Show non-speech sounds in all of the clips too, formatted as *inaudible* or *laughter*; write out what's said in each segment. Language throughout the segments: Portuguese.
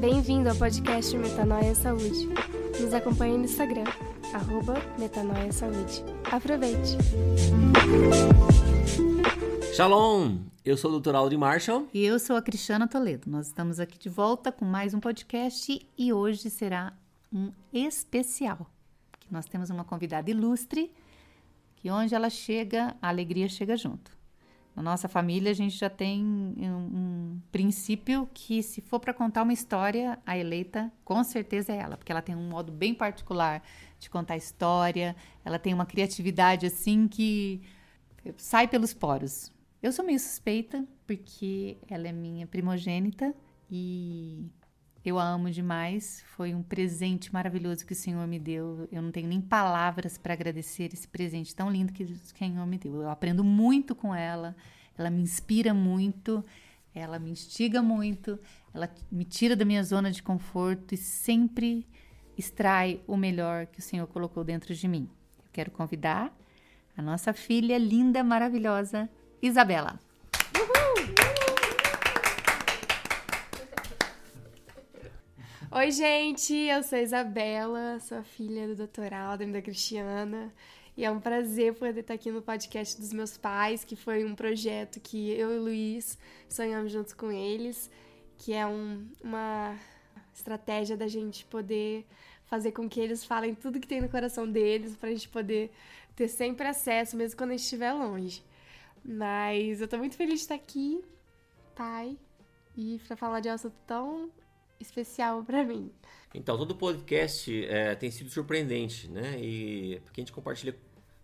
Bem-vindo ao podcast Metanoia Saúde. Nos acompanhe no Instagram, arroba Metanoia Saúde. Aproveite! Shalom! Eu sou o Dr. Aldi Marshall. E eu sou a Cristiana Toledo. Nós estamos aqui de volta com mais um podcast e hoje será um especial. Que nós temos uma convidada ilustre que onde ela chega, a alegria chega junto. Na nossa família, a gente já tem um, um princípio que, se for para contar uma história, a eleita com certeza é ela, porque ela tem um modo bem particular de contar história, ela tem uma criatividade assim que sai pelos poros. Eu sou meio suspeita, porque ela é minha primogênita e eu a amo demais. Foi um presente maravilhoso que o Senhor me deu. Eu não tenho nem palavras para agradecer esse presente tão lindo que o Senhor me deu. Eu aprendo muito com ela, ela me inspira muito, ela me instiga muito, ela me tira da minha zona de conforto e sempre extrai o melhor que o Senhor colocou dentro de mim. Eu quero convidar a nossa filha linda, maravilhosa, Isabela. Oi, gente, eu sou Isabela, sou a filha do Dr. Alden da Cristiana. E é um prazer poder estar aqui no podcast dos meus pais, que foi um projeto que eu e o Luiz sonhamos juntos com eles, que é um, uma estratégia da gente poder fazer com que eles falem tudo que tem no coração deles, para a gente poder ter sempre acesso, mesmo quando a gente estiver longe. Mas eu tô muito feliz de estar aqui, pai, e para falar de um assunto tão especial para mim. Então, todo podcast é, tem sido surpreendente, né? E porque a gente compartilha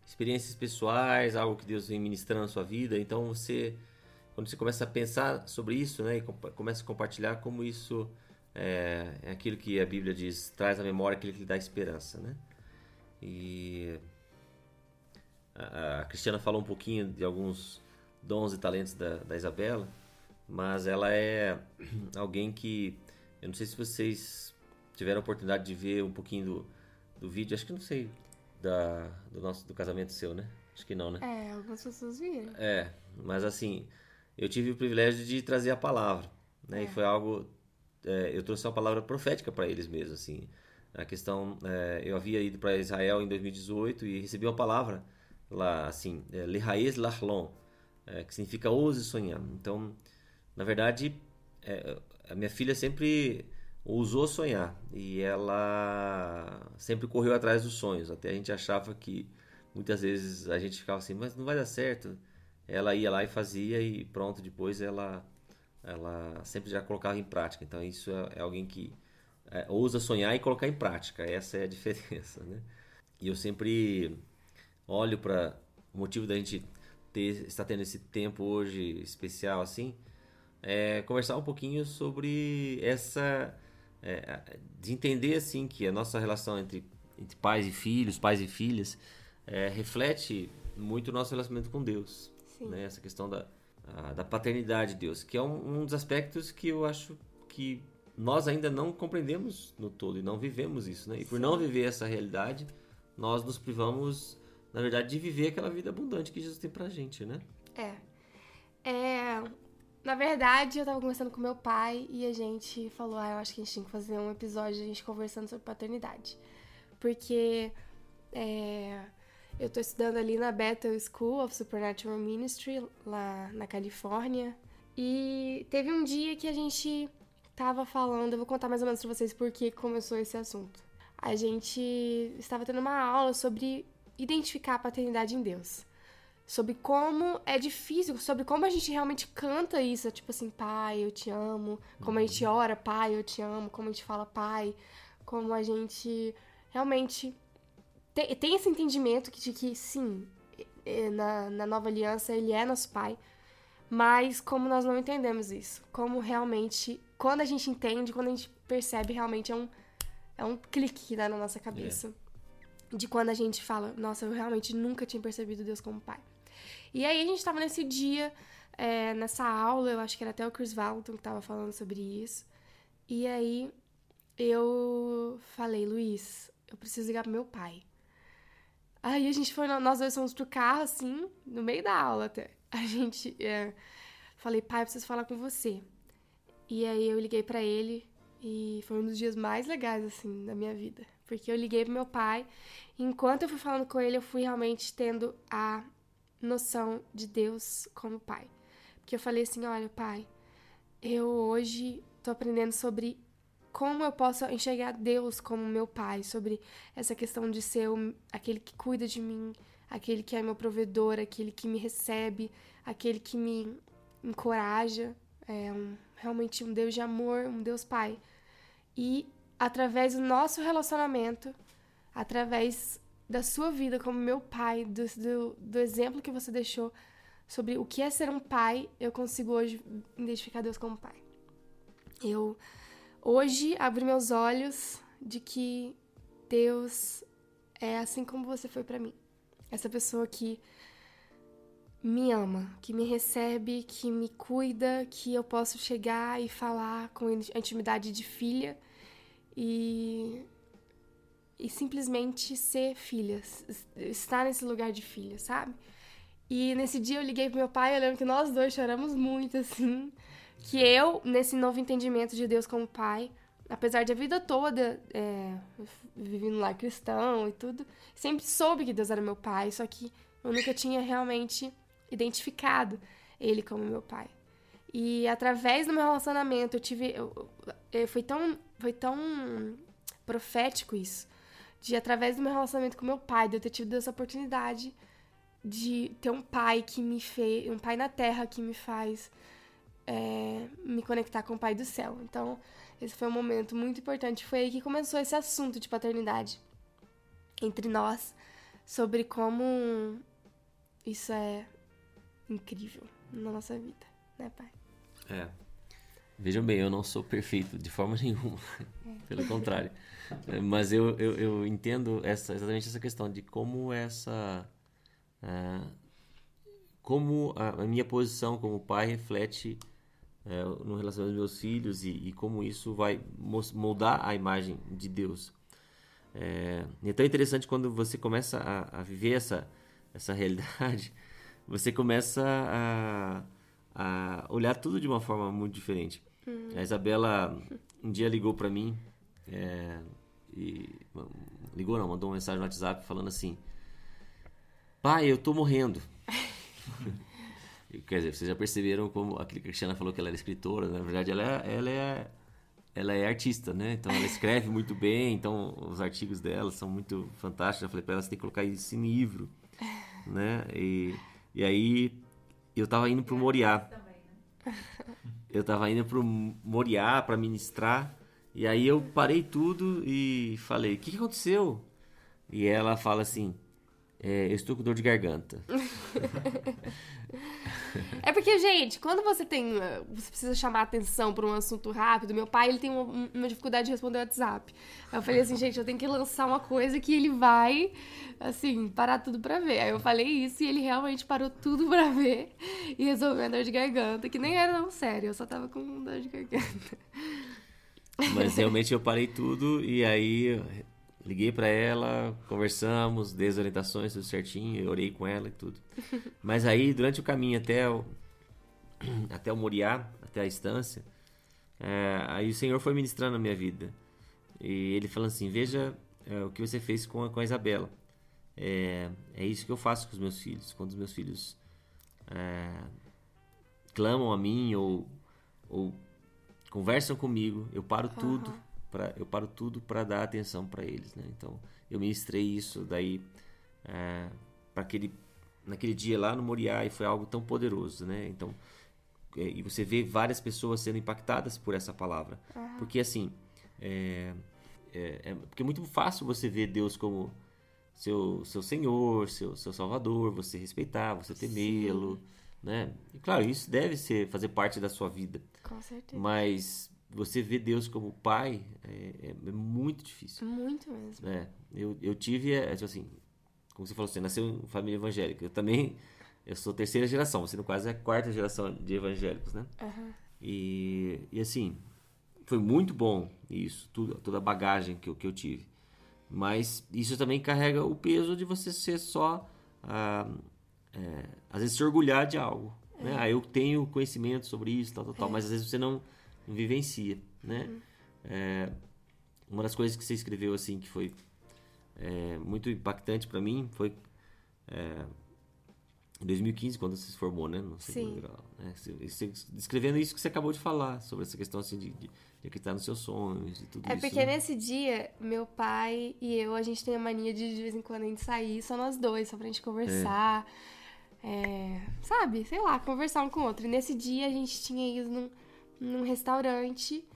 experiências pessoais, algo que Deus vem ministrando na sua vida. Então, você, quando você começa a pensar sobre isso, né? E começa a compartilhar como isso é, é aquilo que a Bíblia diz, traz à memória aquilo que lhe dá esperança, né? E a, a Cristiana falou um pouquinho de alguns dons e talentos da, da Isabela, mas ela é *clears throat* alguém que eu não sei se vocês tiveram a oportunidade de ver um pouquinho do, do vídeo, acho que não sei, da, do nosso do casamento seu, né? Acho que não, né? É, algumas pessoas viram. É, mas assim, eu tive o privilégio de trazer a palavra, né? É. E foi algo, é, eu trouxe uma palavra profética para eles mesmo, assim. A questão, é, eu havia ido para Israel em 2018 e recebi uma palavra lá, assim, é, Lehaez Lahlon, é, que significa ouse sonhar. Então, na verdade, é, a minha filha sempre ousou sonhar e ela sempre correu atrás dos sonhos. Até a gente achava que muitas vezes a gente ficava assim, mas não vai dar certo. Ela ia lá e fazia e pronto, depois ela ela sempre já colocava em prática. Então isso é, é alguém que é, ousa sonhar e colocar em prática. Essa é a *laughs* diferença, né? E eu sempre olho para o motivo da gente ter, estar tendo esse tempo hoje especial assim, é, conversar um pouquinho sobre essa é, de entender assim que a nossa relação entre, entre pais e filhos, pais e filhas, é, reflete muito o nosso relacionamento com Deus, né? Essa questão da, a, da paternidade de Deus, que é um, um dos aspectos que eu acho que nós ainda não compreendemos no todo e não vivemos isso, né? E por Sim. não viver essa realidade, nós nos privamos, na verdade, de viver aquela vida abundante que Jesus tem pra gente, né? É. É, na verdade, eu tava conversando com meu pai e a gente falou: ah, eu acho que a gente tinha que fazer um episódio a gente conversando sobre paternidade. Porque é, eu tô estudando ali na Bethel School of Supernatural Ministry, lá na Califórnia. E teve um dia que a gente tava falando, eu vou contar mais ou menos pra vocês por que começou esse assunto. A gente estava tendo uma aula sobre identificar a paternidade em Deus sobre como é difícil, sobre como a gente realmente canta isso, tipo assim, pai, eu te amo, como a gente uhum. ora, pai, eu te amo, como a gente fala, pai, como a gente realmente tem, tem esse entendimento de que, sim, na, na nova aliança ele é nosso pai, mas como nós não entendemos isso, como realmente, quando a gente entende, quando a gente percebe, realmente é um, é um clique que dá na nossa cabeça. Yeah. De quando a gente fala, nossa, eu realmente nunca tinha percebido Deus como pai. E aí a gente tava nesse dia, é, nessa aula, eu acho que era até o Chris Valton que tava falando sobre isso. E aí eu falei, Luiz, eu preciso ligar pro meu pai. Aí a gente foi, nós dois fomos pro carro, assim, no meio da aula até. A gente é, falei, pai, eu preciso falar com você. E aí eu liguei para ele e foi um dos dias mais legais, assim, da minha vida. Porque eu liguei pro meu pai enquanto eu fui falando com ele, eu fui realmente tendo a noção de Deus como pai. Porque eu falei assim, olha, pai, eu hoje tô aprendendo sobre como eu posso enxergar Deus como meu pai, sobre essa questão de ser o, aquele que cuida de mim, aquele que é meu provedor, aquele que me recebe, aquele que me encoraja, é um, realmente um Deus de amor, um Deus pai. E através do nosso relacionamento, através da sua vida como meu pai, do, do, do exemplo que você deixou sobre o que é ser um pai, eu consigo hoje identificar Deus como pai. Eu hoje abri meus olhos de que Deus é assim como você foi para mim. Essa pessoa que me ama, que me recebe, que me cuida, que eu posso chegar e falar com intimidade de filha e e simplesmente ser filha, estar nesse lugar de filha, sabe? E nesse dia eu liguei pro meu pai, eu lembro que nós dois choramos muito, assim. Que eu, nesse novo entendimento de Deus como pai, apesar de a vida toda é, vivendo lá cristão e tudo, sempre soube que Deus era meu pai, só que eu nunca tinha realmente identificado ele como meu pai. E através do meu relacionamento eu tive. Eu, eu, foi, tão, foi tão profético isso de através do meu relacionamento com meu pai, de eu ter tido essa oportunidade de ter um pai que me fez, um pai na terra que me faz é, me conectar com o pai do céu. Então, esse foi um momento muito importante. Foi aí que começou esse assunto de paternidade entre nós, sobre como isso é incrível na nossa vida, né, pai? É. Vejam bem, eu não sou perfeito de forma *laughs* nenhuma. É. Pelo contrário. Mas eu, eu, eu, entendo essa, exatamente essa questão de como essa. Uh, como a, a, minha posição como pai reflete uh, no relacionamento dos meus filhos e, e, como isso vai moldar a imagem de Deus. É, é tão interessante quando você começa a, a viver essa, essa realidade, *laughs* você começa a, a olhar tudo de uma forma muito diferente. Hum. A Isabela um dia ligou para mim é, e ligou não, mandou uma mensagem no WhatsApp falando assim: Pai, eu tô morrendo. *laughs* Quer dizer, vocês já perceberam como a Cristiana falou que ela era escritora, na verdade ela é, ela é, ela é artista, né? Então ela escreve muito bem, então os artigos dela são muito fantásticos. Eu falei para ela, você tem que colocar isso em livro, *laughs* né? E, e aí eu tava indo pro Moriá. Né? Eu tava indo pro Moriá para ministrar e aí eu parei tudo e falei: O que, que aconteceu? E ela fala assim: é, Eu estou com dor de garganta. *laughs* é porque, gente, quando você tem. Eh, você precisa chamar atenção para um assunto rápido, meu pai ele tem uma, uma, dificuldade de responder o WhatsApp. Aí eu falei assim, gente, eu tenho que lançar uma coisa que ele vai, assim, parar tudo pra ver. Aí eu falei isso e ele realmente parou tudo pra ver e resolveu a dor de garganta, que nem era tão sério, eu só tava com dor de garganta. Mas realmente eu parei tudo e aí liguei para ela, conversamos, dei as orientações, tudo certinho, orei com ela e tudo. *laughs* Mas aí, durante o caminho até o, *clears throat* até o Moriá, até a estância, é, aí o Senhor foi ministrando na minha vida. E ele falando assim: Veja é, o que você fez com a, com a Isabela. É, é isso que eu faço com os meus filhos. Quando os meus filhos é, clamam a mim ou, ou conversam comigo, eu paro uhum. tudo eu paro tudo para dar atenção para eles, né? Então eu ministrei isso daí é, para aquele naquele dia lá no Moriá e foi algo tão poderoso, né? Então é, e você vê várias pessoas sendo impactadas por essa palavra, uhum. porque assim é, é, é, porque é muito fácil você ver Deus como seu seu Senhor, seu seu Salvador, você respeitar, você temê-lo, né? E claro, isso deve ser fazer parte da sua vida. Com certeza. Mas você vê Deus como pai é, é, é muito difícil. Muito mesmo. É, eu, eu tive, é, tipo assim, como você falou, você nasceu em família evangélica. Eu também, eu sou terceira geração, você no quase é a quarta geração de evangélicos, né? Uhum. E, e assim, foi muito bom isso, tudo, toda a bagagem que eu, que eu tive. Mas isso também carrega o peso de você ser só... Ah, é, às vezes se orgulhar de algo. É. Né? Ah, eu tenho conhecimento sobre isso, tal, tal, tal, mas às vezes você não vivencia, né? É, uma das coisas que você escreveu assim que foi é, muito impactante para mim foi é, em 2015 quando você se formou, né? No segundo Sim. grau, né? Você- Descrevendo isso que você acabou de falar sobre essa questão assim de, de, de acreditar nos seus sonhos e tudo É isso. porque né? nesse dia, meu pai e eu, a gente tem a mania de de vez em quando a gente sair, só nós dois, só pra gente conversar. É, sabe? Sei lá, conversar um com o outro. E nesse dia a gente tinha ido num, num restaurante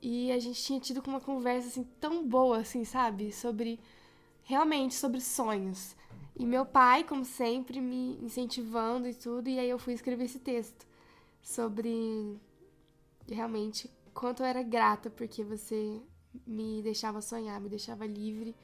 e a gente tinha tido uma conversa assim tão boa, assim, sabe? Sobre. Realmente, sobre sonhos. E meu pai, como sempre, me incentivando e tudo, e aí eu fui escrever esse texto sobre realmente quanto eu era grata porque você me deixava sonhar, me deixava livre,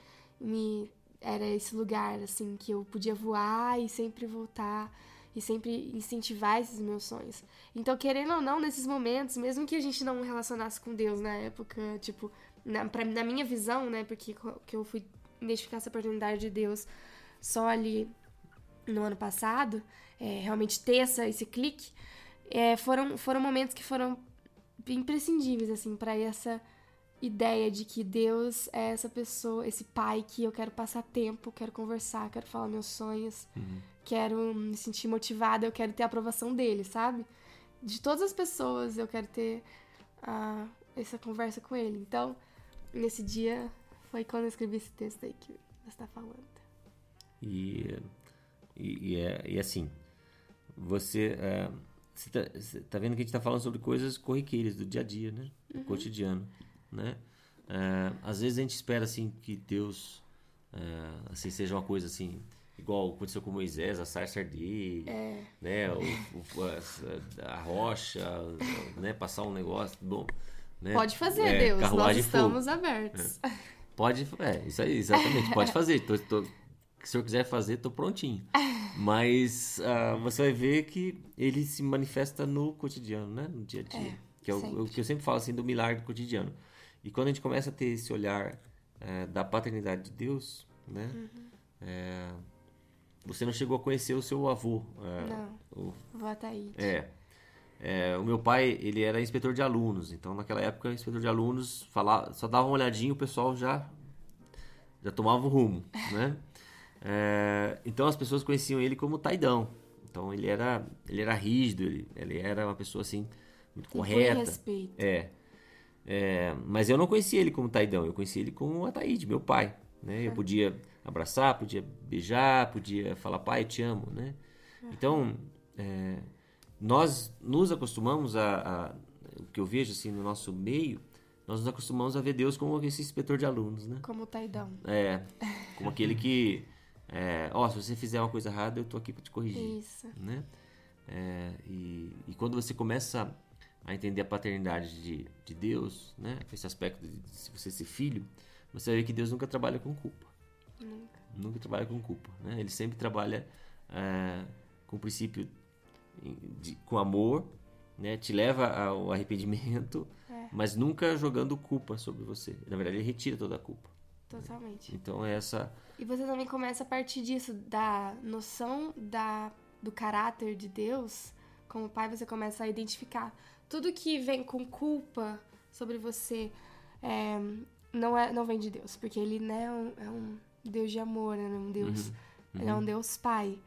me era esse lugar assim que eu podia voar e sempre voltar e sempre incentivar esses meus sonhos. Então, querendo ou não, nesses momentos, mesmo que a gente não relacionasse com Deus na época, tipo, na, pra, na minha visão, né, porque que eu fui identificar essa oportunidade de Deus só ali no ano passado, é, realmente ter essa, esse clique, é, foram, foram momentos que foram imprescindíveis, assim, para essa ideia de que Deus é essa pessoa, esse pai que eu quero passar tempo, quero conversar, quero falar meus sonhos, quero me sentir motivada, eu quero ter a aprovação dele, sabe? De todas as pessoas eu quero ter ah, essa conversa com ele. Então, nesse dia foi quando eu escrevi esse texto aí que você está falando. E, e, e é, e assim, você, é, você, tá, você tá vendo que a gente tá falando sobre coisas corriqueiras do dia a dia, né? Do cotidiano, né? É, às vezes a gente espera assim que Deus é, assim seja uma coisa assim igual aconteceu com Moisés, a sarça arder, né? O, o- a, a rocha, né? Passar um negócio bom. Né? Pode fazer, É, Deus, nós fogo. estamos abertos. Pode, é, isso aí, exatamente, pode fazer. Tô, tô- se o senhor quiser fazer, tô prontinho. Mas ah, você vai ver que ele se manifesta no cotidiano, né? No dia a dia. É, que é o, o que eu sempre falo assim do milagre do cotidiano. E quando a gente começa a ter esse olhar eh, da paternidade de Deus, né? Uhum. Você não chegou a conhecer o seu avô. eh, Não. o- até aí. é. É, o meu pai, ele era inspetor de alunos, então naquela época, inspetor de alunos falava, só dava uma olhadinha, o pessoal já já tomava o rumo, *laughs* né? É, então as pessoas conheciam ele como Taidão. Então ele era ele era rígido, ele, ele era uma pessoa assim muito Impõe correta. respeito. É. É, mas eu não conhecia ele como Taidão, eu conhecia ele como Ataíde, meu pai. Né? Eu podia abraçar, podia beijar, podia falar, pai, te amo. Né? Então, é, nós nos acostumamos a, a. O que eu vejo assim no nosso meio, nós nos acostumamos a ver Deus como esse inspetor de alunos. Né? Como o Taidão. É, como aquele que. É, ó, se você fizer uma coisa errada, eu tô aqui para te corrigir Isso. né? É, e, e quando você começa a entender a paternidade de, de Deus, né? Esse aspecto de, de você ser filho, você vai ver que Deus nunca trabalha com culpa. Nunca. Nunca trabalha com culpa, né? Ele sempre trabalha é, com o princípio de- com amor, né? Te leva ao arrependimento, *laughs* É. mas nunca jogando culpa sobre você. Na verdade, ele retira toda a culpa. Totalmente. Então, é essa... E você também começa a partir disso, da noção da, do caráter de Deus, como pai, você começa a identificar. Tudo que vem com culpa sobre você é, não, é, não vem de Deus, porque ele né, é, um, é um Deus de amor, né, um Deus, ele é um Deus pai.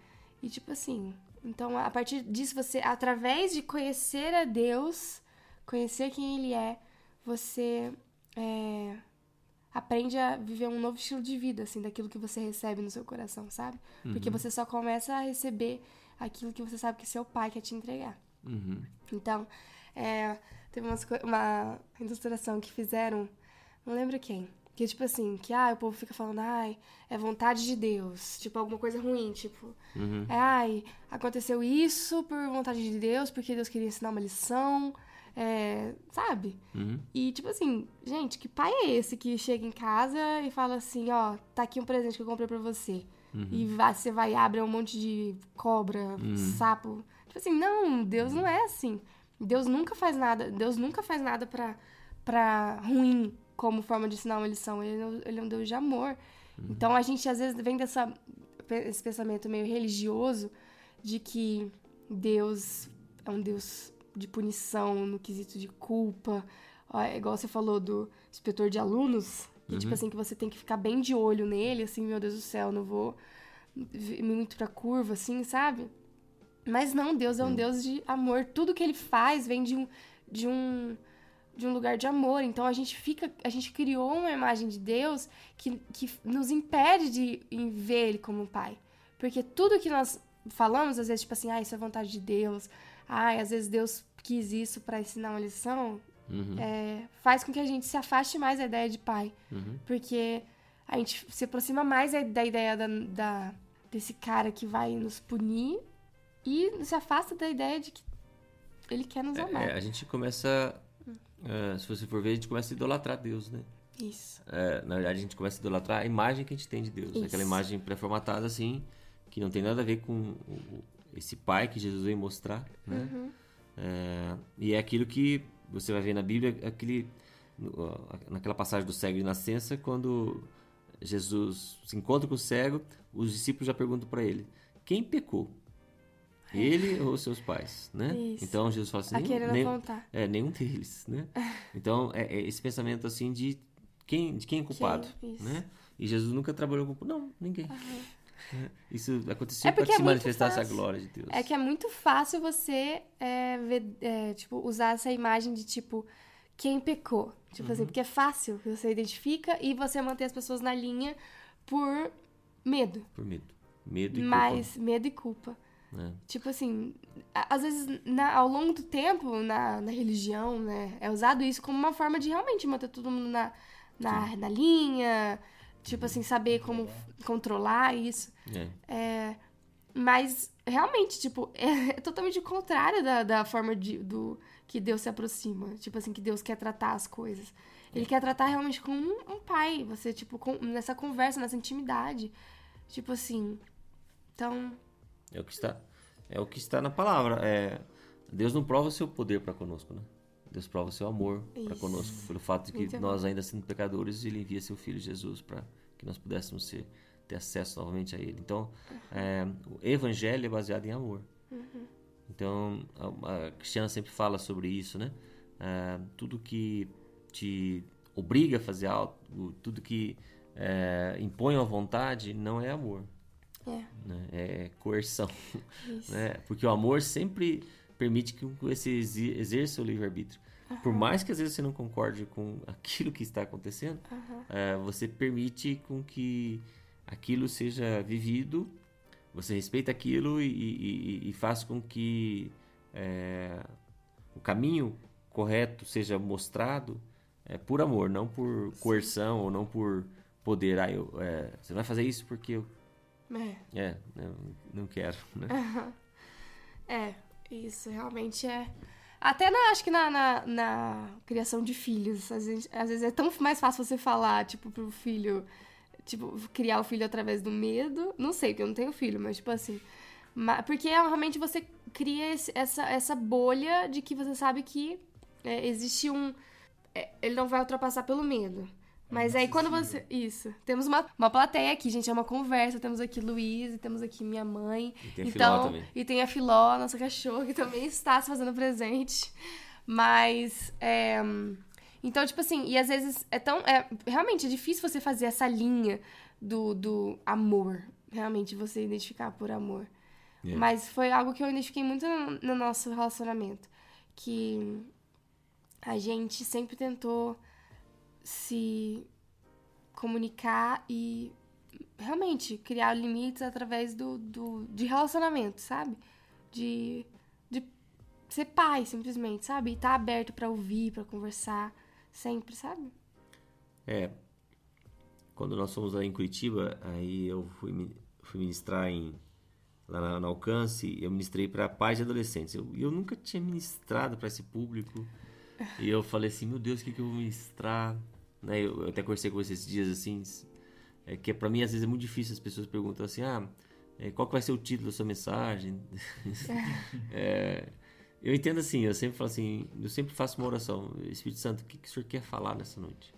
E tipo assim, então a partir disso você, através de conhecer a Deus, conhecer quem ele é, você é, aprende a viver um novo estilo de vida, assim, daquilo que você recebe no seu coração, sabe? Porque você só começa a receber aquilo que você sabe que seu pai quer te entregar. Uhum. Então, é, teve umas uma ilustração que fizeram, não lembro quem, que tipo assim, que ah, o povo fica falando, ai, é vontade de Deus, tipo alguma coisa ruim, tipo, Uhum. é, ai, aconteceu isso por vontade de Deus, porque Deus queria ensinar uma lição, é, sabe? Uhum. E, tipo assim, gente, que pai é esse que chega em casa e fala assim, ó, tá aqui um presente que eu comprei pra você. E vai, você vai e abre um monte de cobra, sapo. Tipo assim, não, Deus não é assim. Deus nunca faz nada, Deus nunca faz nada pra, pra ruim como forma de ensinar uma lição. Ele, é um- ele é um Deus de amor. Então a gente às vezes vem dessa esse pensamento meio religioso de que Deus é um Deus de punição no quesito de culpa. É igual você falou do inspetor de alunos, que, tipo Uhum. assim, que você tem que ficar bem de olho nele, assim, meu Deus do céu, não vou muito pra curva, assim, sabe? Mas não, Deus é um Deus de amor. Tudo que ele faz vem de um, de um, de um lugar de amor. Então a gente fica, a gente criou uma imagem de Deus que, que nos impede de ver ele como um pai. Porque tudo que nós falamos, às vezes, tipo assim, ah, isso é vontade de Deus. Ai, às vezes Deus quis isso pra ensinar uma lição. Uhum. é, faz com que a gente se afaste mais da ideia de pai. Uhum. Porque a gente se aproxima mais da, da ideia da, da- desse cara que vai nos punir e se afasta da ideia de que ele quer nos amar. É, a gente começa. É, se você for ver, a gente começa a idolatrar Deus, né? Isso. É, na verdade, a gente começa a idolatrar a imagem que a gente tem de Deus. Isso. Aquela imagem pré-formatada, assim, que não tem nada a ver com esse pai que Jesus veio mostrar, né? Uhum. É, e é aquilo que você vai ver na Bíblia, aquele, no- naquela passagem do cego de nascença, quando Jesus se encontra com o cego, os discípulos já perguntam para ele: quem pecou? Ele ou seus pais, né? Isso. Então Jesus fala assim: nenhum, apontar. é, nenhum deles, né? *laughs* Então, é, é esse pensamento assim de quem, de quem é culpado, Isso. né? E Jesus nunca trabalhou com... Não, ninguém. Né? Isso aconteceu É para porque é se muito manifestasse a fácil. glória de Deus. É que é muito fácil você é, ver, é, tipo, usar essa imagem de tipo quem pecou. Tipo Uhum. assim, porque é fácil, você identifica e você manter as pessoas na linha por medo. Por medo. Medo e Mas medo e culpa. Né? Tipo assim, às vezes na- ao longo do tempo, na, na religião, né, é usado isso como uma forma de realmente manter todo mundo na, na, na linha, tipo assim, saber como controlar isso. É. É, mas realmente, tipo, *laughs* é, totalmente o contrário da, da forma de, do que Deus se aproxima. Tipo assim, que Deus quer tratar as coisas. Ele quer tratar realmente como um, um pai. Você, tipo, com- nessa conversa, nessa intimidade. Tipo assim. Então. É o que está, é o que está na palavra. É, Deus não prova o seu poder para conosco, né? Deus prova o seu amor para conosco. Pelo fato de que Muito nós, ainda sendo pecadores, Ele envia seu Filho Jesus para que nós pudéssemos ser, ter acesso novamente a Ele. Então, é, o Evangelho é baseado em amor. Então, a, a Cristiana sempre fala sobre isso, né? É, tudo que te obriga a fazer algo, tudo que é, impõe a vontade, não é amor É, né? É coerção, isso. né? Porque o amor sempre permite que você exerça o livre-arbítrio. Por mais que às vezes você não concorde com aquilo que está acontecendo, eh, você permite com que aquilo seja vivido, você respeita aquilo e, e- e- faz com que eh, o caminho correto seja mostrado eh, por amor, não por coerção ou não por poder. Ah, eu, eh, você vai fazer isso porque eu É. é, não quero, né? É, isso realmente é. Até na, acho que na, na, na criação de filhos, às vezes, às vezes é tão mais fácil você falar, tipo, pro filho, tipo, criar o filho através do medo. Não sei, porque eu não tenho filho, mas tipo assim. Porque é, realmente você cria esse- essa, essa bolha de que você sabe que é, existe um. é, ele não vai ultrapassar pelo medo. Mas aí quando você. Isso. Temos uma, uma plateia aqui, gente. É uma conversa. Temos aqui Luiz, temos aqui minha mãe. E tem a Filó então, também. E tem a Filó, nossa cachorra, que também está se fazendo presente. Mas. é, então, tipo assim, e às vezes é tão. É, realmente é difícil você fazer essa linha do, do amor. Realmente, você identificar por amor. É. Mas foi algo que eu identifiquei muito no, no nosso relacionamento. Que a gente sempre tentou se comunicar e realmente criar limites através do, do de relacionamento, sabe? De, de ser pai, simplesmente, sabe? E estar aberto pra ouvir, pra conversar, sempre, sabe? É. Quando nós fomos lá em Curitiba, aí eu fui, fui ministrar em, lá na Alcance, eu ministrei para pais e adolescentes. Eu, eu nunca tinha ministrado para esse público. E eu falei assim, meu Deus, o que, que eu vou ministrar? Né, eu, eu até conversei com vocês esses dias assim, é que para mim às vezes é muito difícil, as pessoas perguntam assim, ah, é, qual que vai ser o título da sua mensagem? *laughs* É, eu entendo assim, eu sempre falo assim, eu sempre faço uma oração, Espírito Santo, o que, que o senhor quer falar nessa noite?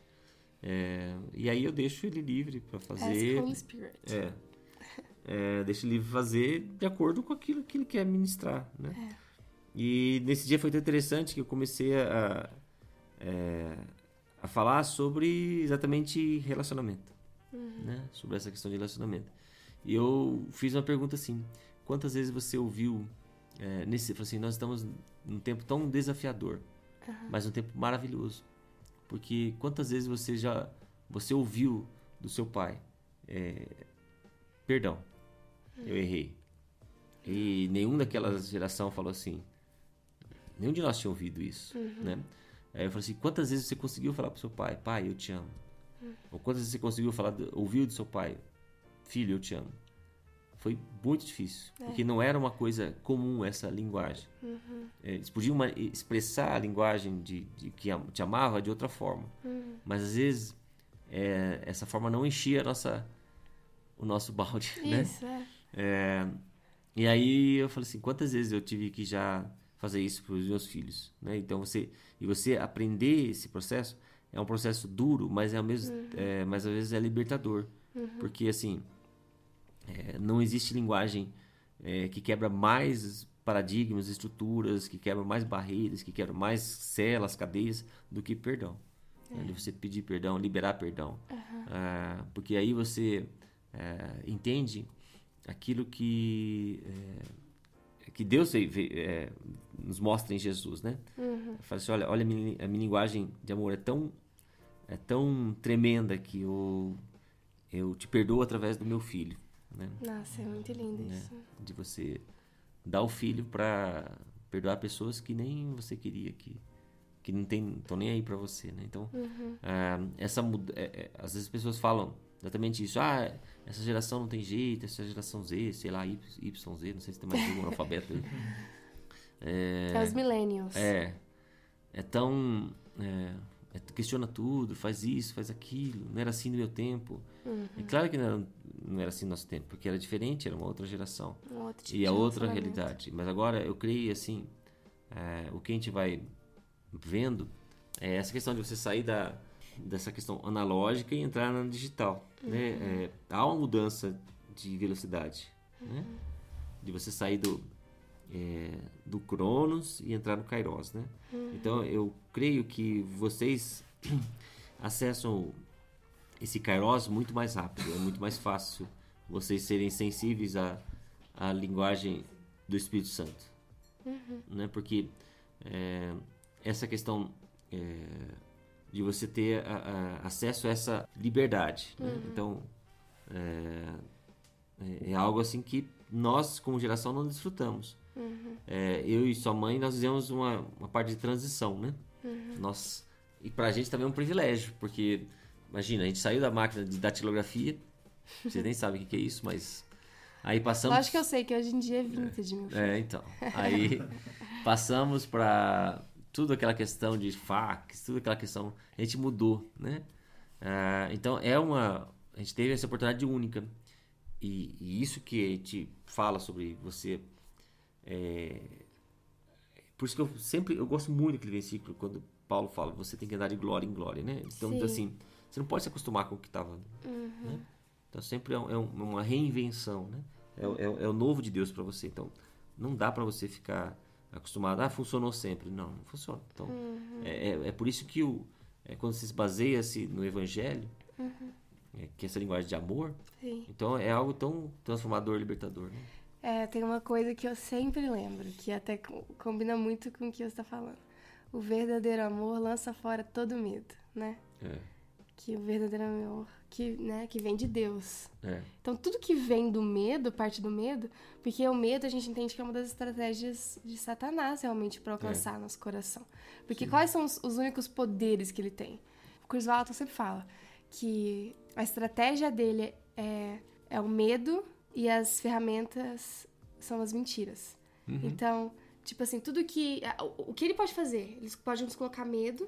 É, e aí eu deixo ele livre para Ask fazer. Holy Spirit. É, é, deixo ele livre fazer de acordo com aquilo que ele quer ministrar, né? E nesse dia foi tão interessante que eu comecei a, é, a falar sobre exatamente relacionamento, uhum. né? Sobre essa questão de relacionamento. E eu fiz uma pergunta assim: quantas vezes você ouviu é, nesse, assim, nós estamos num tempo tão desafiador, uhum. mas um tempo maravilhoso, porque quantas vezes você já você ouviu do seu pai, é, perdão, uhum. eu errei. E nenhum daquela geração falou assim. Nenhum de nós tinha ouvido isso, uhum. né? Aí eu falei assim, quantas vezes você conseguiu falar pro seu pai, pai, eu te amo? Uhum. Ou quantas vezes você conseguiu falar, ouviu do seu pai, filho, eu te amo? Foi muito difícil, é. porque não era uma coisa comum essa linguagem. Uhum. É, eles podiam uma, expressar a linguagem de, de, que te amava de outra forma, uhum. mas às vezes é, essa forma não enchia a nossa, o nosso *laughs* balde, né? Isso, né? É. e aí eu falei assim, quantas vezes eu tive que já fazer isso para os meus filhos, né? Então você e você aprender esse processo é um processo duro, mas é ao mesmo, uhum. é, mas às vezes é libertador, uhum. porque assim é, não existe linguagem é, que quebra mais paradigmas, estruturas, que quebra mais barreiras, que quebra mais celas, cadeias do que perdão. Né? É. Né? Você pedir perdão, liberar perdão, uhum. ah, porque aí você é, entende aquilo que é, que Deus é, nos mostra em Jesus, né? Uhum. Fala assim, olha, olha a minha, a minha, linguagem de amor é tão é tão tremenda que eu eu te perdoo através do meu filho, né? Nossa, é muito lindo né? isso. De você dar o filho para perdoar pessoas que nem você queria que que não tem estão nem aí para você, né? Então, uhum. Ah, essa é, é, às vezes as pessoas falam exatamente isso. Ah, essa geração não tem jeito, essa geração Z, sei lá, y, YZ, não sei se tem mais um alfabeto aí. *laughs* É, é os millennials. É. É tão. É, é, questiona tudo, faz isso, faz aquilo. Não era assim no meu tempo. Uhum. É claro que não era, não era assim no nosso tempo, porque era diferente, era uma outra geração. Um outro tipo e a outra realidade. Mas agora eu creio assim, é, o que a gente vai vendo é essa questão de você sair da, dessa questão analógica e entrar na digital. Né? Uhum. Né? É, há uma mudança de velocidade. Uhum. Né? De você sair do, é, do Cronos e entrar no Kairos, né? Uhum. Então eu creio que vocês *clears throat* acessam esse Kairos muito mais rápido, é muito mais fácil vocês serem sensíveis à, à linguagem do Espírito Santo, uhum. né? Porque é, essa questão é, de você ter a, a, acesso a essa liberdade, né? uhum. então é, é, é algo assim que nós como geração não desfrutamos. Uhum. É, eu e sua mãe, nós fizemos uma, uma parte de transição, né? Uhum. Nós, e pra gente também é um privilégio, porque, imagina, a gente saiu da máquina de datilografia, vocês nem sabem o que é isso, mas aí passamos... Acho que eu sei, que hoje em dia é vintage, meu filho. É, então. Aí *laughs* passamos para tudo aquela questão de fax, tudo aquela questão, a gente mudou, né? Ah, então é uma... A gente teve essa oportunidade única. E, e isso que a gente fala sobre você é... Por isso que eu sempre eu gosto muito daquele versículo quando Paulo fala você tem que andar de glória em glória, né? Então, Sim. assim, você não pode se acostumar com o que estava. Uhum. Né? Então, sempre é, é uma reinvenção, né? É, é, é o novo de Deus para você. Então, não dá para você ficar acostumado. Ah, funcionou sempre. Não, não funciona. Então, uhum. é, é, é, por isso que o, é, quando se baseia-se no Evangelho, uhum. é, que é essa linguagem de amor, Sim. então é algo tão transformador, libertador. Né? É, tem uma coisa que eu sempre lembro, que até combina muito com o que você está falando. O verdadeiro amor lança fora todo medo, né? É. Que o verdadeiro amor que, né, que vem de Deus. É. Então, tudo que vem do medo, parte do medo, porque o medo a gente entende que é uma das estratégias de Satanás realmente para alcançar é. nosso coração. Porque Sim. quais são os, os, únicos poderes que ele tem? O Chris Walton sempre fala que a estratégia dele é, é o medo e as ferramentas são as mentiras. Uhum. Então, tipo assim, tudo que. O que ele pode fazer? Eles podem nos colocar medo.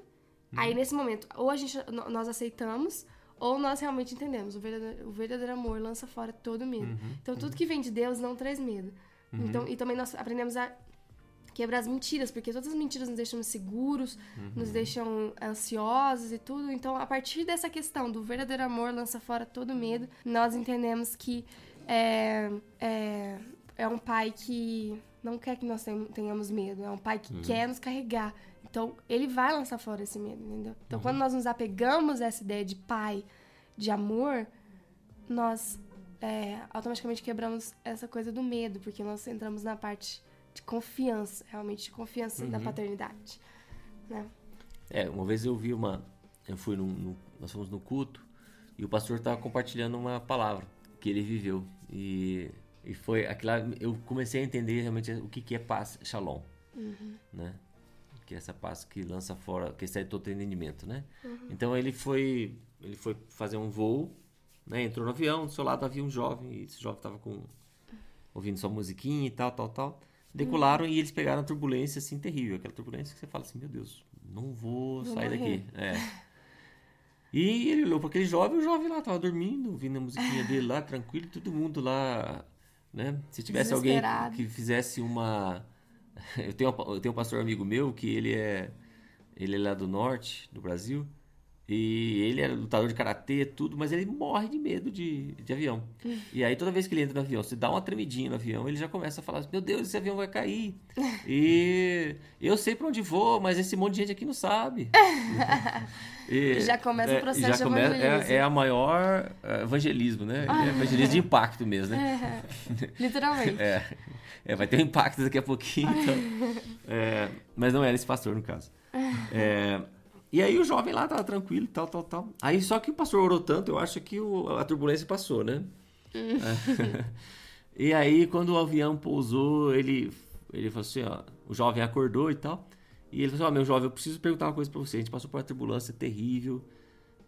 Uhum. Aí, nesse momento, ou a gente, nós aceitamos, ou nós realmente entendemos. O verdadeiro, o verdadeiro amor lança fora todo medo. Uhum. Então, tudo uhum. que vem de Deus não traz medo. Uhum. Então, e também nós aprendemos a quebrar as mentiras, porque todas as mentiras nos deixam seguros, uhum. nos deixam ansiosos e tudo. Então, a partir dessa questão do verdadeiro amor lança fora todo medo, nós entendemos que é, é, é um pai que não quer que nós ten- tenhamos medo, é um pai Uhum. que quer nos carregar. Então, ele vai lançar fora esse medo, entendeu? Uhum. Então, quando nós nos apegamos a essa ideia de pai, de amor, nós é, automaticamente quebramos essa coisa do medo, porque nós entramos na parte de confiança, realmente de confiança Uhum. da paternidade. Né? É, uma vez eu vi uma. Eu fui num. num- nós fomos no culto e o pastor estava compartilhando uma palavra que ele viveu. E, e foi aquilo eu comecei a entender realmente o que, que é paz, shalom. Né? Que é essa paz que lança fora, que sai todo entendimento, né? Então ele foi. Ele foi fazer um voo, né? Entrou no avião, do seu lado havia um jovem, e esse jovem estava com. ouvindo sua musiquinha e tal, tal, tal. Decolaram e eles pegaram a turbulência assim terrível, aquela turbulência que você fala assim, meu Deus, não vou, Vou sair morrer. daqui. É. E ele olhou para aquele jovem, o jovem lá tava dormindo, ouvindo a musiquinha dele lá, tranquilo, todo mundo lá, né? Se tivesse alguém que fizesse uma *laughs* eu tenho, eu tenho um pastor amigo meu que ele é ele é lá do norte do Brasil e ele é lutador de karatê, tudo, mas ele morre de medo de, de avião. E aí toda vez que ele entra no avião, se dá uma tremidinha no avião, ele já começa a falar: assim, "Meu Deus, esse avião vai cair". *laughs* E eu sei para onde vou, mas esse monte de gente aqui não sabe. *laughs* E- Já começa o processo já de come- evangelismo. É, é a maior é, evangelismo, né? É evangelismo de impacto mesmo, né? Literalmente. É, é, vai ter um impacto daqui a pouquinho. Então, *laughs* é, mas não era esse pastor, no caso. É, e aí o jovem lá tava tranquilo, tal, tal, tal. Aí só que o pastor orou tanto, eu acho que o- a turbulência passou, né? *laughs* É. *laughs* e aí quando o avião pousou, ele, ele falou assim, ó, o jovem acordou e tal. E ele falou assim, ó, meu jovem, eu preciso perguntar uma coisa pra você. A gente passou por uma turbulência terrível.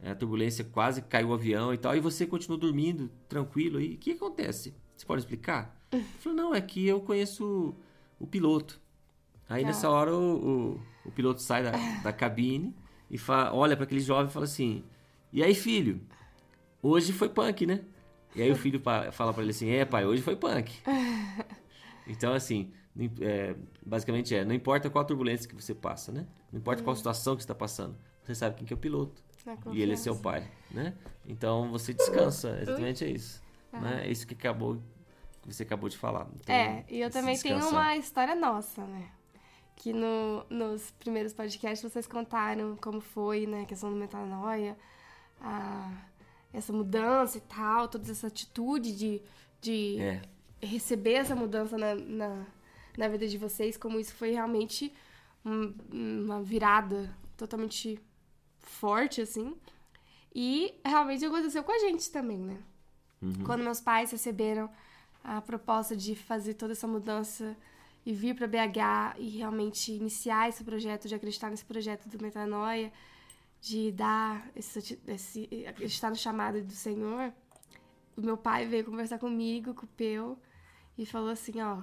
é, A turbulência quase caiu o avião e tal. E você continuou dormindo, tranquilo aí. O que acontece? Você pode explicar? Ele falou, não, é que eu conheço o piloto. Aí Tá. nessa hora o, o, o piloto sai da, da cabine e fa- olha para aquele jovem e fala assim: E aí, filho? Hoje foi punk, né? E aí o filho fala para ele assim: É, pai, hoje foi punk. *laughs* Então, assim, não im- é, basicamente é: não importa qual turbulência que você passa, né? Não importa qual situação que você está passando, você sabe quem que é o piloto. E ele é seu pai, né? Então você descansa, exatamente é isso. Né? É isso que acabou, que você acabou de falar. Então, É, e eu também tenho descansar. uma história nossa, né? Que no, nos primeiros podcasts vocês contaram como foi, né? A questão do metanoia, a, essa mudança e tal, toda essa atitude de, de É. receber essa mudança na, na, na vida de vocês, como isso foi realmente um- uma virada totalmente forte, assim. E realmente aconteceu com a gente também, né? Quando meus pais receberam a proposta de fazer toda essa mudança e vir para BH e realmente iniciar esse projeto, de acreditar nesse projeto do Metanoia, de dar esse, esse acreditar no chamado do Senhor, o meu pai veio conversar comigo, com o Peu, e falou assim, ó,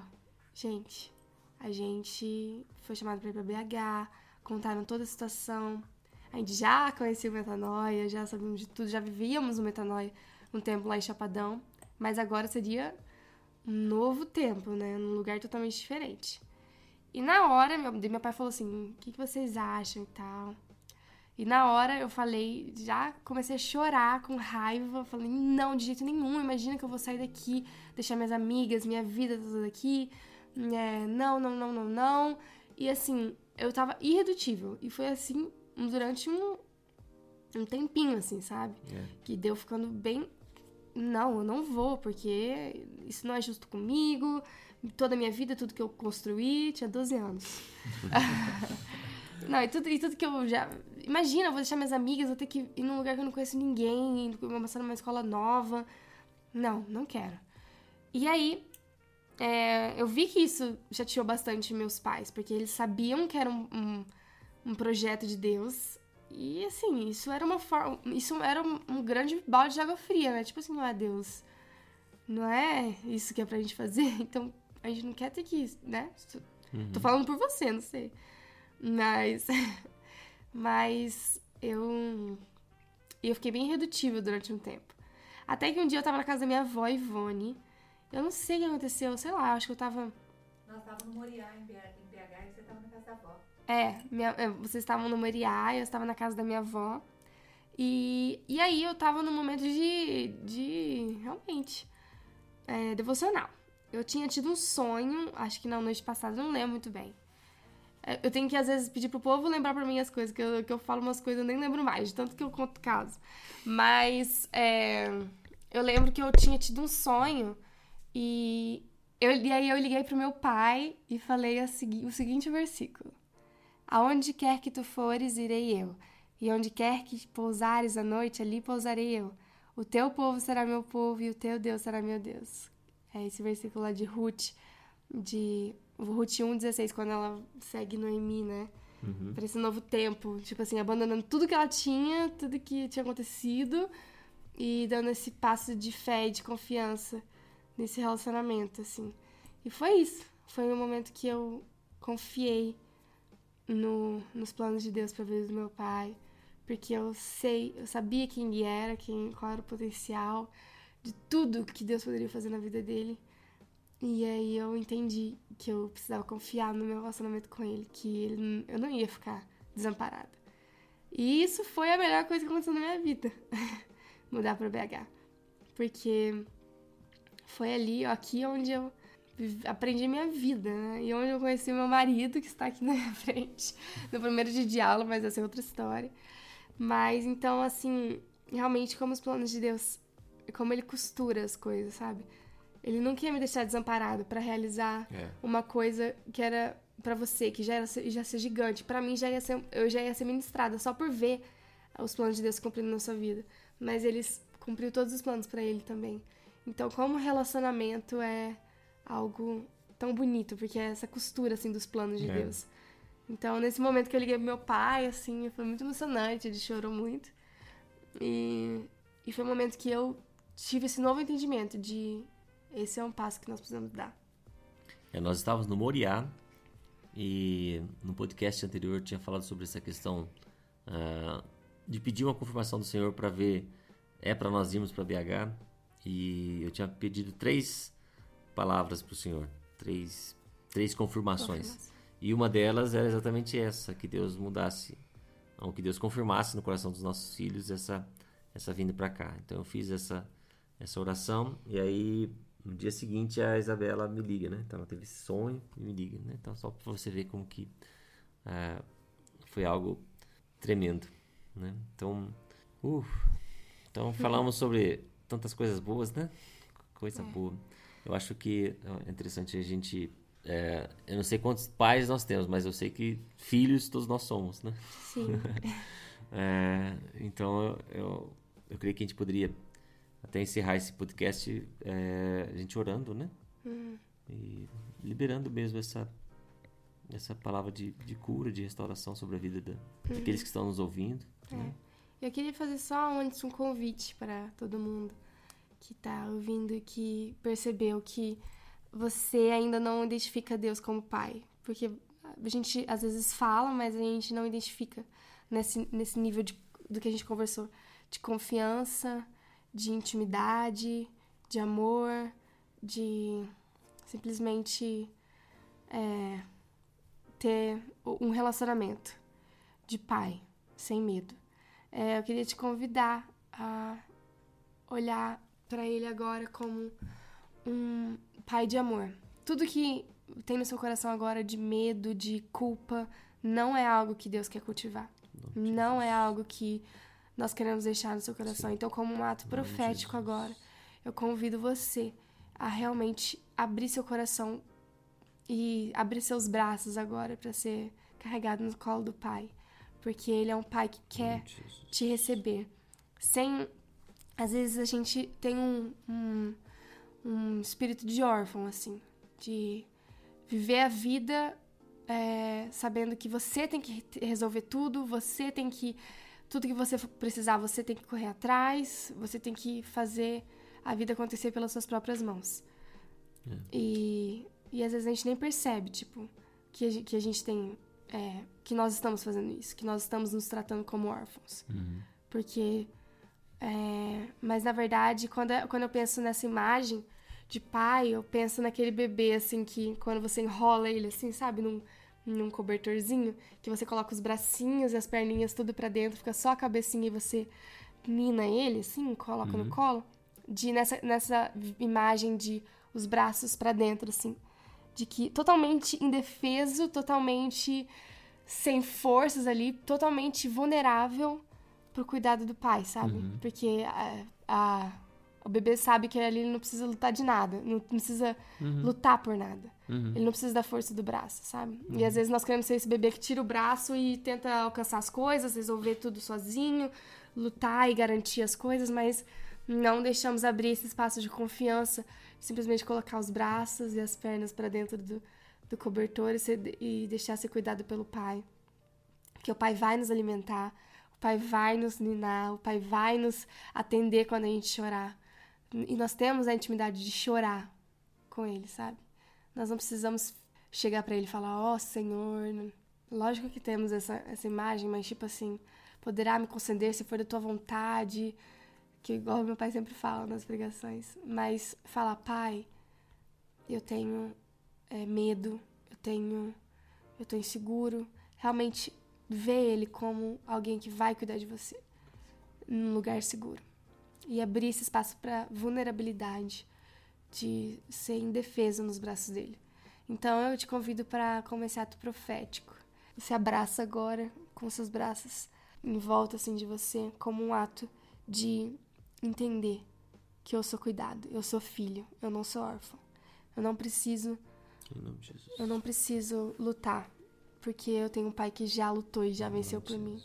gente, a gente foi chamado para ir para BH, contaram toda a situação, a gente já conhecia o Metanoia, já sabíamos de tudo, já vivíamos o Metanoia um tempo lá em Chapadão, mas agora seria um novo tempo, né? Num lugar totalmente diferente. E na hora, meu, meu pai falou assim: o que, que vocês acham e tal. E na hora eu falei, já comecei a chorar com raiva. Falei, não, de jeito nenhum. Imagina que eu vou sair daqui, deixar minhas amigas, minha vida toda aqui. É, não, não, não, não, não. E assim, eu tava irredutível. E foi assim durante um, um tempinho, assim, sabe? É. Que deu ficando bem. Não, eu não vou, porque isso não é justo comigo. Toda a minha vida, tudo que eu construí, tinha 12 anos. *laughs* não, e tudo, e tudo que eu já. Imagina, eu vou deixar minhas amigas, vou ter que ir num lugar que eu não conheço ninguém, começar numa escola nova. Não, não quero. E aí, é, eu vi que isso chateou bastante meus pais, porque eles sabiam que era um, um, um projeto de Deus. E assim, isso era uma forma. Isso era um, um grande balde de água fria, né? Tipo assim, não é Deus. Não é isso que é pra gente fazer. *laughs* Então, a gente não quer ter que, né? Tô falando por você, não sei. Mas. *laughs* Mas eu. Eu fiquei bem irredutível durante um tempo. Até que um dia eu tava na casa da minha avó, Ivone. Eu não sei o que aconteceu, sei lá, acho que eu tava. Nós estávamos no Moriá, em BH, É, minha- é, vocês estavam no Moriá, eu estava na casa da minha avó. E, e aí eu tava num momento de. de. realmente. é, devocional. eu tinha tido um sonho, acho que na noite passada, não lembro muito bem. É, eu tenho que, às vezes, pedir pro povo lembrar pra mim as coisas, que eu, que eu falo umas coisas e nem lembro mais, de tanto que eu conto caso. Mas é, eu lembro que eu tinha tido um sonho e, eu, e aí eu liguei pro meu pai e falei a, o seguinte versículo. Aonde quer que tu fores, irei eu. E onde quer que pousares a noite, ali pousarei eu. O teu povo será meu povo e o teu Deus será meu Deus. É esse versículo lá de Ruth, de Ruth 1,16, quando ela segue Noemi, né? Uhum. Para esse novo tempo. Tipo assim, abandonando tudo que ela tinha, tudo que tinha acontecido e dando esse passo de fé e de confiança nesse relacionamento, assim. E foi isso. Foi o momento que eu confiei no, nos planos de Deus para a vida do meu pai, porque eu sei, eu sabia quem ele era, quem, qual era o potencial de tudo que Deus poderia fazer na vida dele. E aí eu entendi que eu precisava confiar no meu relacionamento com ele, que ele, eu não ia ficar desamparada. E isso foi a melhor coisa que aconteceu na minha vida, *laughs* mudar para BH. Porque foi ali, ó, aqui onde eu aprendi minha vida, né? E onde eu conheci meu marido, que está aqui na *laughs* minha frente, no primeiro de diálogo, mas essa é outra história. Mas então, assim, realmente, como os planos de Deus, como ele costura as coisas, sabe? Ele não quer me deixar desamparado para realizar é. uma coisa que era para você, que já era já ser gigante. Para mim já ia ser, eu já ia ser ministrada só por ver os planos de Deus cumprindo na sua vida. Mas ele cumpriu todos os planos para ele também. Então, como relacionamento é algo tão bonito, porque é essa costura, assim, dos planos de é. Deus. Então, nesse momento que eu liguei pro meu pai, assim, foi muito emocionante, ele chorou muito. E, e foi um momento que eu tive esse novo entendimento de esse é um passo que nós precisamos dar. É, nós estávamos no Moriá e no podcast anterior tinha falado sobre essa questão uh, de pedir uma confirmação do Senhor para ver é para nós irmos para BH e eu tinha pedido três palavras para o Senhor, três, três confirmações. E uma delas era exatamente essa, que Deus mudasse, ou que Deus confirmasse no coração dos nossos filhos essa, essa vinda para cá. Então eu fiz essa, essa oração e aí no dia seguinte a Isabela me liga, né? Então ela teve sonho e me liga, né? Então só para você ver como que uh, foi algo tremendo, né? Então, uh, então falamos sobre tantas coisas boas, né? Coisa é. boa. Eu acho que é interessante a gente. É, eu não sei quantos pais nós temos, mas eu sei que filhos todos nós somos, né? Sim. *laughs* é, então eu, eu creio que a gente poderia até encerrar esse podcast é, a gente orando, né? Uhum. E liberando mesmo essa essa palavra de, de cura, de restauração sobre a vida da, uhum. daqueles que estão nos ouvindo. É. Né? Eu queria fazer só antes um convite para todo mundo que tá ouvindo e que percebeu que você ainda não identifica Deus como pai. Porque a gente às vezes fala, mas a gente não identifica nesse, nesse nível de, do que a gente conversou. De confiança, de intimidade, de amor, de simplesmente é, ter um relacionamento de pai, sem medo. É, eu queria te convidar a olhar para ele agora como um pai de amor. Tudo que tem no seu coração agora de medo, de culpa, não é algo que Deus quer cultivar. Não, não é algo que nós queremos deixar no seu coração. Sim. Então, como um ato profético agora, eu convido você a realmente abrir seu coração e abrir seus braços agora para ser carregado no colo do Pai, porque Ele é um Pai que quer te receber sem às vezes a gente tem um, um, um espírito de órfão, assim, de viver a vida é, sabendo que você tem que resolver tudo, você tem que. Tudo que você precisar, você tem que correr atrás, você tem que fazer a vida acontecer pelas suas próprias mãos. É. E, e às vezes a gente nem percebe, tipo, que a, que a gente tem. É, que nós estamos fazendo isso, que nós estamos nos tratando como órfãos. Uhum. Porque é, mas na verdade, quando, quando eu penso nessa imagem de pai, eu penso naquele bebê assim que quando você enrola ele assim, sabe, num, num cobertorzinho, que você coloca os bracinhos e as perninhas tudo para dentro, fica só a cabecinha e você nina ele assim, coloca uhum. no colo. De nessa, nessa imagem de os braços para dentro, assim. De que totalmente indefeso, totalmente sem forças ali, totalmente vulnerável pro cuidado do pai, sabe? Uhum. Porque a, a, o bebê sabe que ali ele não precisa lutar de nada, não precisa Uhum. lutar por nada. Uhum. Ele não precisa da força do braço, sabe? E às vezes nós queremos ser esse bebê que tira o braço e tenta alcançar as coisas, resolver tudo sozinho, lutar e garantir as coisas, mas não deixamos abrir esse espaço de confiança, simplesmente colocar os braços e as pernas para dentro do, do cobertor e, ser, e deixar ser cuidado pelo pai. Porque o pai vai nos alimentar, pai vai nos ninar, o pai vai nos atender quando a gente chorar. E nós temos a intimidade de chorar com ele, sabe? Nós não precisamos chegar para ele e falar, ó oh, Senhor. Lógico que temos essa, essa imagem, mas tipo assim, poderá me conceder se for da tua vontade, que igual meu pai sempre fala nas pregações. Mas falar, pai, eu tenho é, medo, eu tenho, eu tô inseguro. Realmente ver ele como alguém que vai cuidar de você num lugar seguro e abrir esse espaço para vulnerabilidade de ser indefeso nos braços dele. Então eu te convido para começar esse ato profético. Se abraça agora com seus braços em volta assim de você, como um ato de entender que eu sou cuidado, eu sou filho, eu não sou órfão. Eu não preciso eu não preciso lutar, porque eu tenho um pai que já lutou e já venceu por mim.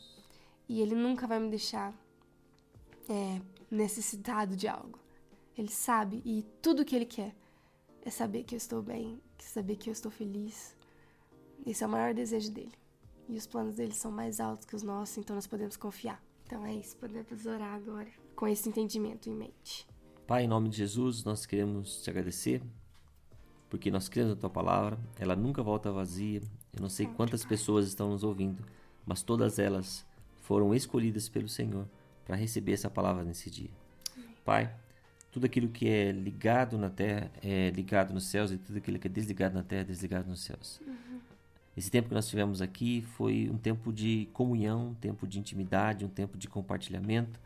E ele nunca vai me deixar é, necessitado de algo. Ele sabe e tudo que ele quer é saber que eu estou bem, saber que eu estou feliz. Esse é o maior desejo dele. E os planos dele são mais altos que os nossos, então nós podemos confiar. Então é isso, podemos orar agora com esse entendimento em mente. Pai, em nome de Jesus, nós queremos te agradecer, porque nós cremos na tua palavra, ela nunca volta vazia. Eu não sei quantas pessoas estão nos ouvindo, mas todas elas foram escolhidas pelo Senhor para receber essa palavra nesse dia. Pai, tudo aquilo que é ligado na terra é ligado nos céus e tudo aquilo que é desligado na terra é desligado nos céus. Esse tempo que nós tivemos aqui foi um tempo de comunhão, um tempo de intimidade, um tempo de compartilhamento,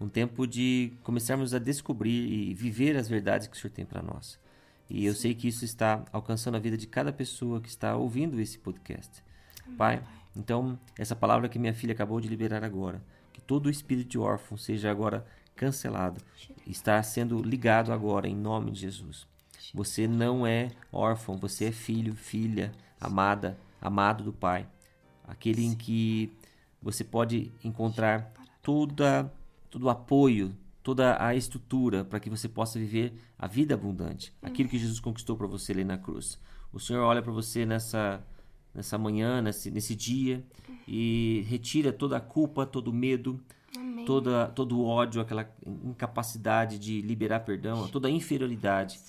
um tempo de começarmos a descobrir e viver as verdades que o Senhor tem para nós. E eu sei que isso está alcançando a vida de cada pessoa que está ouvindo esse podcast. Pai, então, essa palavra que minha filha acabou de liberar agora, que todo o espírito de órfão seja agora cancelado, está sendo ligado agora em nome de Jesus. Você não é órfão, você é filho, filha, amada, amado do Pai. Aquele em que você pode encontrar toda, todo o apoio, toda a estrutura para que você possa viver a vida abundante. Aquilo que Jesus conquistou para você ali na cruz. O Senhor olha para você nessa, nessa manhã, nesse, nesse dia, e retira toda a culpa, todo o medo, toda, todo o ódio, aquela incapacidade de liberar perdão, toda a inferioridade.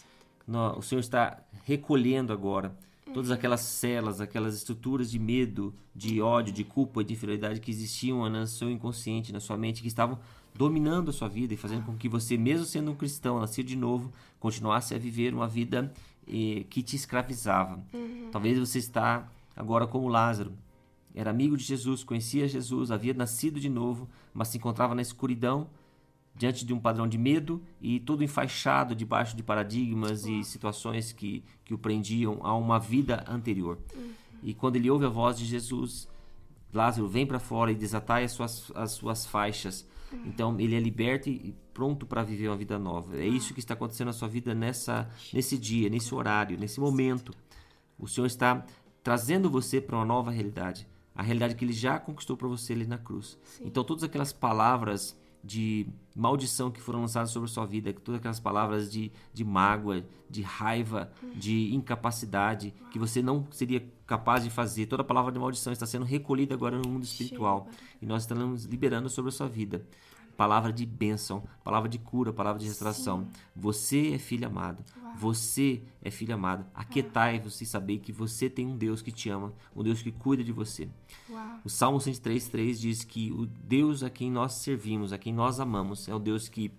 No- O Senhor está recolhendo agora todas aquelas celas, aquelas estruturas de medo, de ódio, de culpa de inferioridade que existiam no seu inconsciente, na sua mente, que estavam dominando a sua vida e fazendo com que você, mesmo sendo um cristão, nascido de novo, continuasse a viver uma vida eh, que te escravizava. Talvez você está agora como Lázaro, era amigo de Jesus, conhecia Jesus, havia nascido de novo, mas se encontrava na escuridão, diante de um padrão de medo e todo enfaixado debaixo de paradigmas e situações que, que o prendiam a uma vida anterior. E quando ele ouve a voz de Jesus, Lázaro vem para fora e desatai as suas, as suas faixas. Então ele é liberto e pronto para viver uma vida nova. É isso que está acontecendo na sua vida nessa, nesse dia, nesse horário, nesse momento. O Senhor está trazendo você para uma nova realidade. A realidade que ele já conquistou para você ali na cruz. Então, todas aquelas palavras de maldição que foram lançadas sobre a sua vida, todas aquelas palavras de, de mágoa, de raiva, de incapacidade, que você não seria capaz de fazer, toda palavra de maldição está sendo recolhida agora no mundo espiritual. E nós estamos liberando sobre a sua vida. Palavra de bênção, palavra de cura, palavra de restauração. Você é filho amado. Você é filho amado. Aquietai-vos e saber que você tem um Deus que te ama, um Deus que cuida de você. Uau. O Salmo 103,3 diz que o Deus a quem nós servimos, a quem nós amamos, é o Deus que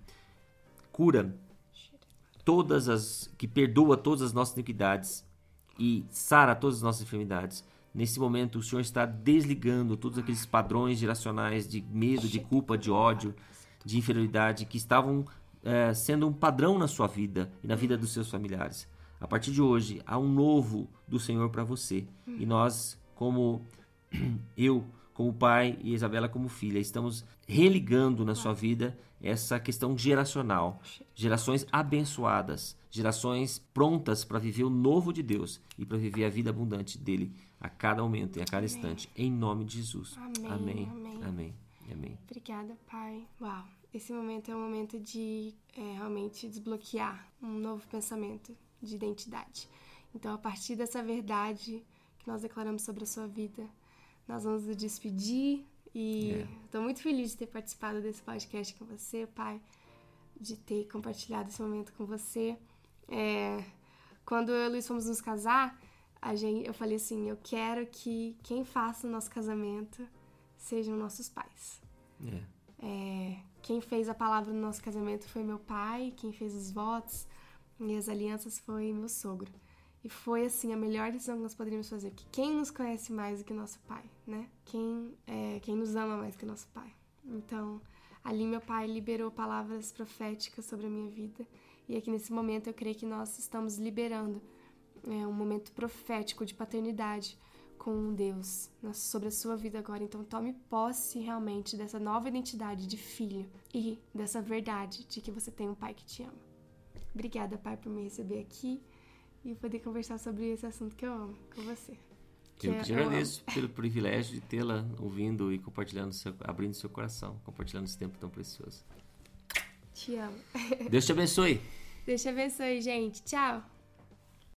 cura todas as. que perdoa todas as nossas iniquidades e sara todas as nossas enfermidades. Nesse momento, o Senhor está desligando todos aqueles padrões geracionais de medo, de culpa, de ódio, de inferioridade que estavam é, sendo um padrão na sua vida e na vida dos seus familiares. A partir de hoje, há um novo do Senhor para você. E nós, como *clears throat* eu, como pai e Isabela como filha, estamos religando na sua vida essa questão geracional. Gerações abençoadas, gerações prontas para viver o novo de Deus e para viver a vida abundante dele a cada momento e a cada instante. Em nome de Jesus. Amém, Amém. amém. Amém. Amém. Obrigada, Pai. Uau, esse momento é um momento de é, realmente desbloquear um novo pensamento de identidade. Então, a partir dessa verdade que nós declaramos sobre a sua vida, nós vamos nos despedir e É. estou muito feliz de ter participado desse podcast com você, Pai, de ter compartilhado esse momento com você. É, quando eu e o Luiz fomos nos casar, a gente, eu falei assim, eu quero que quem faça o nosso casamento sejam nossos pais. É. É, quem fez a palavra no nosso casamento foi meu pai, quem fez os votos e as alianças foi meu sogro. E foi, assim, a melhor decisão que nós poderíamos fazer. Porque quem nos conhece mais do que nosso pai, né? Quem, é, quem nos ama mais do que nosso pai. Então, ali meu pai liberou palavras proféticas sobre a minha vida. E aqui nesse momento eu creio que nós estamos liberando é, um momento profético de paternidade com Deus sobre a sua vida agora. Então tome posse realmente dessa nova identidade de filho e dessa verdade de que você tem um pai que te ama. Obrigada, pai, por me receber aqui e poder conversar sobre esse assunto que eu amo com você. Que Eu que te amo. agradeço pelo privilégio de tê-la ouvindo e compartilhando, seu, abrindo seu coração, compartilhando esse tempo tão precioso. Te amo. Deus te abençoe. Deus te abençoe, gente. Tchau.